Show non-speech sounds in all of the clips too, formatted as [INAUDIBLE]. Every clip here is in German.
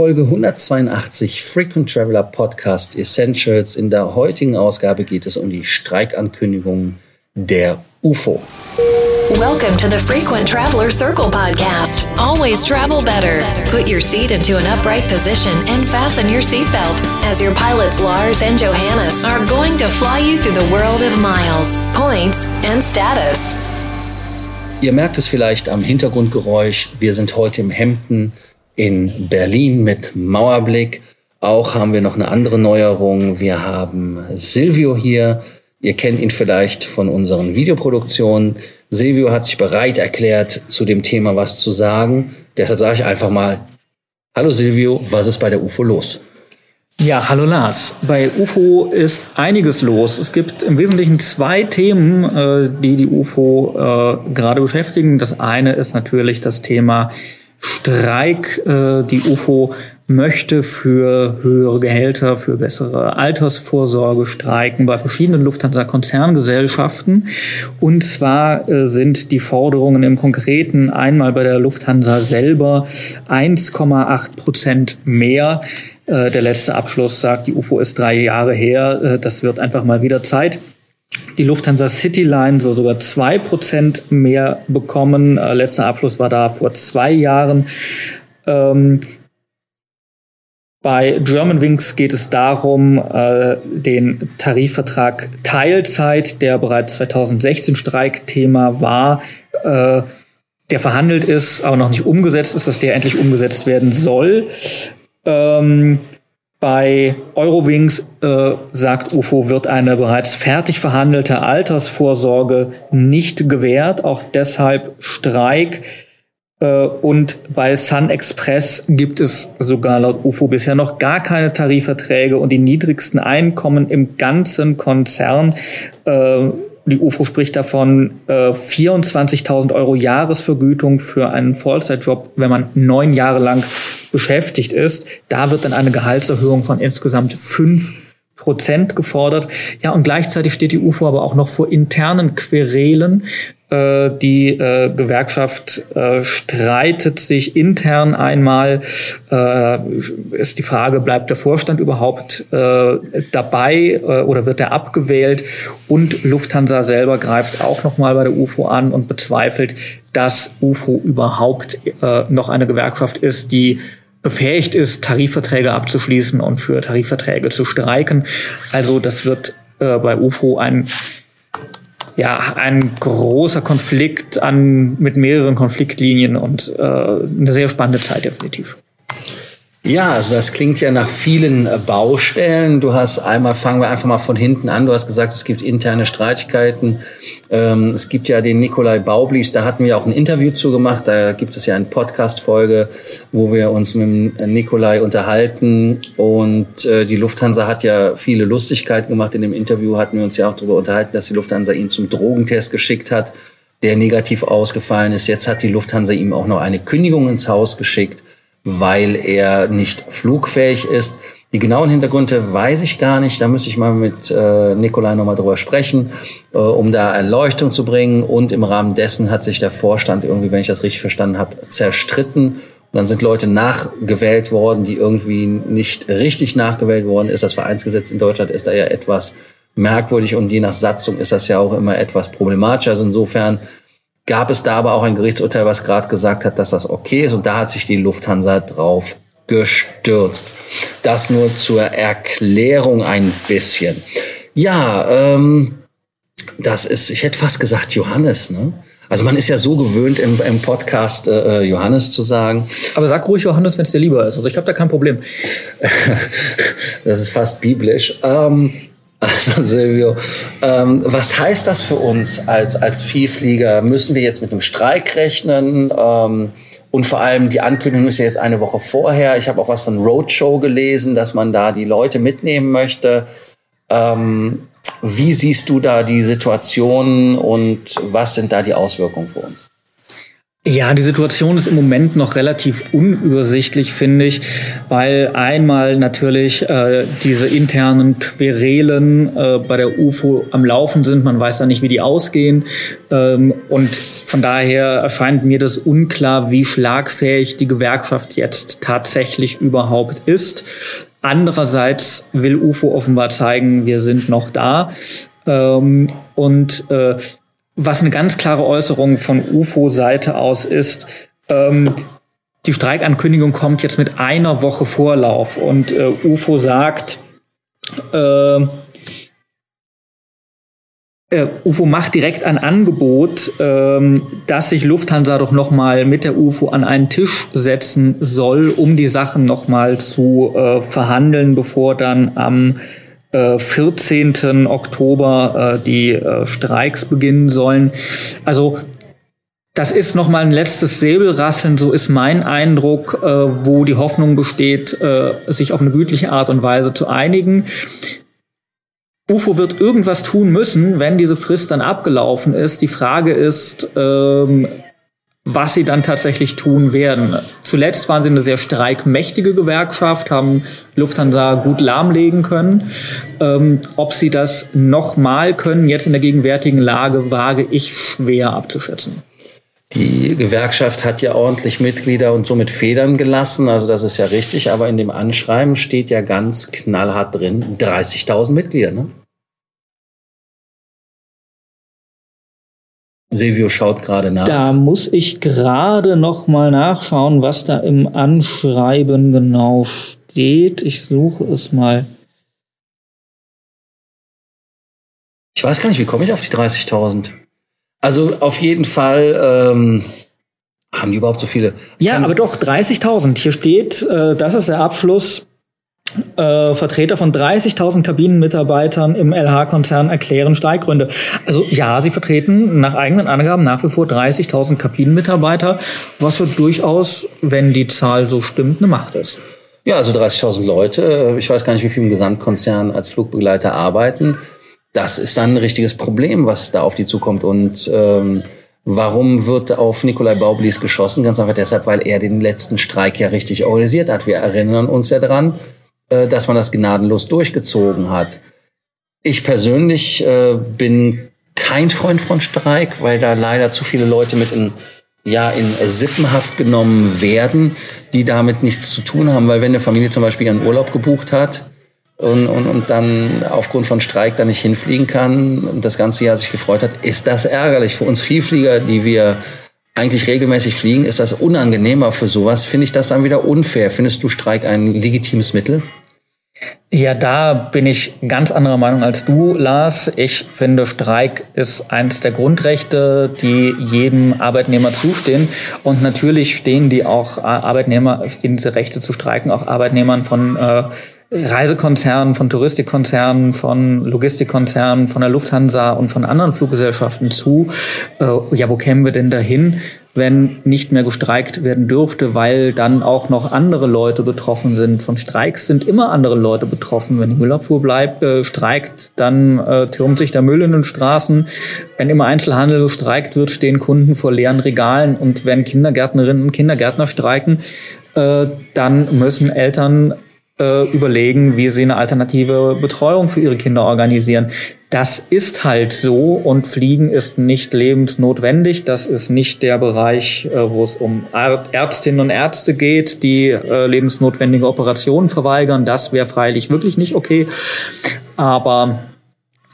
Folge 182 Frequent Traveler Podcast Essentials. In der heutigen Ausgabe geht es um die Streikankündigung der UFO. Welcome to the Frequent Traveler Circle podcast. Always travel better. Put your seat into an upright position and fasten your seatbelt as your pilots Lars and Johannes are going to fly you through the world of miles, points and status. Ihr merkt es vielleicht am Hintergrundgeräusch. Wir sind heute im Hemden in Berlin mit Mauerblick. Auch haben wir noch eine andere Neuerung. Wir haben Silvio hier. Ihr kennt ihn vielleicht von unseren Videoproduktionen. Silvio hat sich bereit erklärt, zu dem Thema was zu sagen. Deshalb sage ich einfach mal, hallo Silvio, was ist bei der UFO los? Ja, hallo Lars. Bei UFO ist einiges los. Es gibt im Wesentlichen zwei Themen, äh, die die UFO äh, gerade beschäftigen. Das eine ist natürlich das Thema Streik. Äh, die UFO möchte für höhere Gehälter, für bessere Altersvorsorge streiken bei verschiedenen Lufthansa-Konzerngesellschaften. Und zwar äh, sind die Forderungen im Konkreten einmal bei der Lufthansa selber 1,8 Prozent mehr. Äh, der letzte Abschluss sagt, die UFO ist drei Jahre her. Das wird einfach mal wieder Zeit. Die Lufthansa Cityline soll sogar zwei Prozent mehr bekommen. Äh, letzter Abschluss war da vor zwei Jahren. Ähm, bei Germanwings geht es darum, äh, den Tarifvertrag Teilzeit, der bereits 2016 Streikthema war, äh, der verhandelt ist, aber noch nicht umgesetzt ist, dass der endlich umgesetzt werden soll. Ähm, bei Eurowings äh, sagt UFO, wird eine bereits fertig verhandelte Altersvorsorge nicht gewährt, auch deshalb Streik. Äh, und bei Sun Express gibt es sogar laut UFO bisher noch gar keine Tarifverträge und die niedrigsten Einkommen im ganzen Konzern. Äh, die UFO spricht davon äh, 24.000 Euro Jahresvergütung für einen Vollzeitjob, wenn man neun Jahre lang beschäftigt ist. Da wird dann eine Gehaltserhöhung von insgesamt fünf Prozent gefordert. Ja, und gleichzeitig steht die UFO aber auch noch vor internen Querelen. Äh, die äh, Gewerkschaft äh, streitet sich intern einmal. Äh, ist die Frage, bleibt der Vorstand überhaupt äh, dabei äh, oder wird er abgewählt? Und Lufthansa selber greift auch nochmal bei der UFO an und bezweifelt, dass UFO überhaupt noch eine Gewerkschaft ist, die befähigt ist, Tarifverträge abzuschließen und für Tarifverträge zu streiken. Also das wird äh, bei UFO ein ja, ein großer Konflikt an, mit mehreren Konfliktlinien und äh, eine sehr spannende Zeit definitiv. Ja, also das klingt ja nach vielen äh, Baustellen. Du hast einmal, fangen wir einfach mal von hinten an. Du hast gesagt, es gibt interne Streitigkeiten. Ähm, es gibt ja den Nikolai Baublis, da hatten wir auch ein Interview zu gemacht. Da gibt es ja eine Podcast-Folge, wo wir uns mit dem Nikolai unterhalten. Und äh, die Lufthansa hat ja viele Lustigkeiten gemacht. In dem Interview hatten wir uns ja auch darüber unterhalten, dass die Lufthansa ihn zum Drogentest geschickt hat, der negativ ausgefallen ist. Jetzt hat die Lufthansa ihm auch noch eine Kündigung ins Haus geschickt weil er nicht flugfähig ist. Die genauen Hintergründe weiß ich gar nicht. Da müsste ich mal mit äh, Nikolai nochmal drüber sprechen, äh, um da Erleuchtung zu bringen. Und im Rahmen dessen hat sich der Vorstand irgendwie, wenn ich das richtig verstanden habe, zerstritten. Und dann sind Leute nachgewählt worden, die irgendwie nicht richtig nachgewählt worden ist. Das Vereinsgesetz in Deutschland ist da ja etwas merkwürdig und je nach Satzung ist das ja auch immer etwas problematisch. Also insofern gab es da aber auch ein Gerichtsurteil, was gerade gesagt hat, dass das okay ist. Und da hat sich die Lufthansa drauf gestürzt. Das nur zur Erklärung ein bisschen. Ja, ähm, das ist, ich hätte fast gesagt Johannes, ne? Also man ist ja so gewöhnt im, im Podcast äh, Johannes zu sagen. Aber sag ruhig Johannes, wenn es dir lieber ist. Also ich habe da kein Problem. [LAUGHS] das ist fast biblisch. Ähm, also Silvio, ähm, was heißt das für uns als, als Vielflieger? Müssen wir jetzt mit einem Streik rechnen? Ähm, und vor allem die Ankündigung ist ja jetzt eine Woche vorher. Ich habe auch was von Roadshow gelesen, dass man da die Leute mitnehmen möchte. Ähm, wie siehst du da die Situation und was sind da die Auswirkungen für uns? Ja, die Situation ist im Moment noch relativ unübersichtlich, finde ich, weil einmal natürlich äh, diese internen Querelen äh, bei der UFO am Laufen sind. Man weiß ja nicht, wie die ausgehen. Ähm, und von daher erscheint mir das unklar, wie schlagfähig die Gewerkschaft jetzt tatsächlich überhaupt ist. Andererseits will UFO offenbar zeigen, wir sind noch da. Ähm, und äh, was eine ganz klare Äußerung von UFO-Seite aus ist, ähm, die Streikankündigung kommt jetzt mit einer Woche Vorlauf und äh, UFO sagt, äh, äh, UFO macht direkt ein Angebot, ähm, dass sich Lufthansa doch noch mal mit der UFO an einen Tisch setzen soll, um die Sachen noch mal zu äh, verhandeln, bevor dann am 14. Äh, Oktober äh, die äh, Streiks beginnen sollen. Also das ist noch mal ein letztes Säbelrasseln, so ist mein Eindruck, wo die Hoffnung besteht, sich auf eine gütliche Art und Weise zu einigen. UFO wird irgendwas tun müssen, wenn diese Frist dann abgelaufen ist. Die Frage ist, ähm, was sie dann tatsächlich tun werden. Zuletzt waren sie eine sehr streikmächtige Gewerkschaft, haben Lufthansa gut lahmlegen können. Ähm, ob sie das nochmal können, jetzt in der gegenwärtigen Lage, wage ich schwer abzuschätzen. Die Gewerkschaft hat ja ordentlich Mitglieder und somit Federn gelassen, also das ist ja richtig, aber in dem Anschreiben steht ja ganz knallhart drin, 30.000 Mitglieder, ne? Silvio schaut gerade nach. Da muss ich gerade noch mal nachschauen, was da im Anschreiben genau steht. Ich suche es mal. Ich weiß gar nicht, wie komme ich auf die 30.000? Also auf jeden Fall ähm, haben die überhaupt so viele. Ja, aber doch 30.000. Hier steht, äh, das ist der Abschluss äh, Vertreter von 30.000 Kabinenmitarbeitern im LH-Konzern erklären Streikgründe. Also ja, sie vertreten nach eigenen Angaben nach wie vor 30.000 Kabinenmitarbeiter, was ja durchaus, wenn die Zahl so stimmt, eine Macht ist. Ja, also 30.000 Leute. Ich weiß gar nicht, wie viele im Gesamtkonzern als Flugbegleiter arbeiten. Das ist dann ein richtiges Problem, was da auf die zukommt. Und ähm, Warum wird auf Nikolai Baublis geschossen? Ganz einfach deshalb, weil er den letzten Streik ja richtig organisiert hat. Wir erinnern uns ja dran, äh, dass man das gnadenlos durchgezogen hat. Ich persönlich äh, bin kein Freund von Streik, weil da leider zu viele Leute mit in ja in Sippenhaft genommen werden, die damit nichts zu tun haben, weil wenn eine Familie zum Beispiel einen Urlaub gebucht hat und, und, und dann aufgrund von Streik da nicht hinfliegen kann und das ganze Jahr sich gefreut hat, ist das ärgerlich. Für uns Vielflieger, die wir eigentlich regelmäßig fliegen, ist das unangenehmer für sowas. Finde ich das dann wieder unfair. Findest du Streik ein legitimes Mittel? Ja, da bin ich ganz anderer Meinung als du, Lars. Ich finde, Streik ist eines der Grundrechte, die jedem Arbeitnehmer zustehen. Und natürlich stehen die auch Arbeitnehmer, stehen diese Rechte zu streiken, auch Arbeitnehmern von äh, Reisekonzernen, von Touristikkonzernen, von Logistikkonzernen, von der Lufthansa und von anderen Fluggesellschaften zu. Äh, ja, wo kämen wir denn dahin, wenn nicht mehr gestreikt werden dürfte, weil dann auch noch andere Leute betroffen sind. Von Streiks sind immer andere Leute betroffen. Wenn die Müllabfuhr bleibt, äh, streikt, dann äh, türmt sich der Müll in den Straßen. Wenn immer Einzelhandel gestreikt wird, stehen Kunden vor leeren Regalen. Und wenn Kindergärtnerinnen und Kindergärtner streiken, äh, dann müssen Eltern äh, überlegen, wie sie eine alternative Betreuung für ihre Kinder organisieren. Das ist halt so und Fliegen ist nicht lebensnotwendig. Das ist nicht der Bereich, äh, wo es um Ärztinnen und Ärzte geht, die äh, lebensnotwendige Operationen verweigern. Das wäre freilich wirklich nicht okay. Aber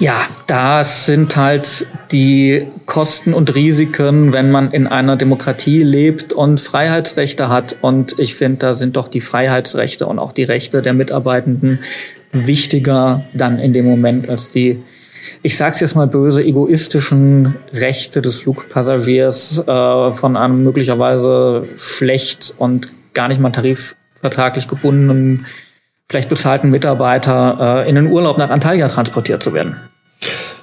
ja, das sind halt die Kosten und Risiken, wenn man in einer Demokratie lebt und Freiheitsrechte hat. Und ich finde, da sind doch die Freiheitsrechte und auch die Rechte der Mitarbeitenden wichtiger dann in dem Moment als die, ich sag's jetzt mal böse, egoistischen Rechte des Flugpassagiers äh, von einem möglicherweise schlecht und gar nicht mal tarifvertraglich gebundenen schlecht bezahlten Mitarbeiter äh, in den Urlaub nach Antalya transportiert zu werden.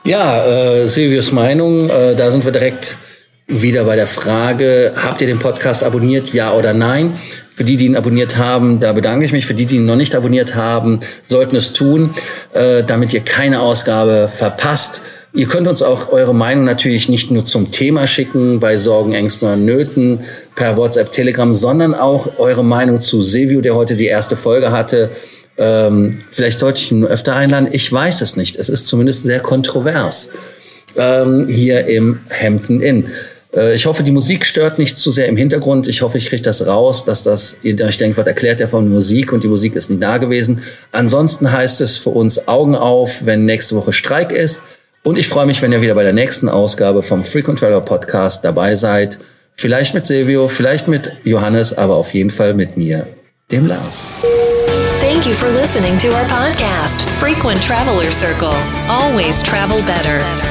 Ja, äh, Silvius Meinung, äh, da sind wir direkt wieder bei der Frage, habt ihr den Podcast abonniert, ja oder nein? Für die, die ihn abonniert haben, da bedanke ich mich. Für die, die ihn noch nicht abonniert haben, sollten es tun, äh, damit ihr keine Ausgabe verpasst. Ihr könnt uns auch eure Meinung natürlich nicht nur zum Thema schicken, bei Sorgen, Ängsten oder Nöten, per WhatsApp, Telegram, sondern auch eure Meinung zu Silvio, der heute die erste Folge hatte. Ähm, vielleicht sollte ich ihn öfter einladen. Ich weiß es nicht. Es ist zumindest sehr kontrovers ähm, hier im Hampton Inn. Äh, ich hoffe, die Musik stört nicht zu sehr im Hintergrund. Ich hoffe, ich kriege das raus, dass das, ihr euch denkt, was erklärt er von Musik und die Musik ist nicht da gewesen. Ansonsten heißt es für uns Augen auf, wenn nächste Woche Streik ist. Und ich freue mich, wenn ihr wieder bei der nächsten Ausgabe vom Frequent Traveler Podcast dabei seid. Vielleicht mit Silvio, vielleicht mit Johannes, aber auf jeden Fall mit mir, dem Lars. Thank you for listening to our podcast, Frequent Traveler Circle. Always travel better.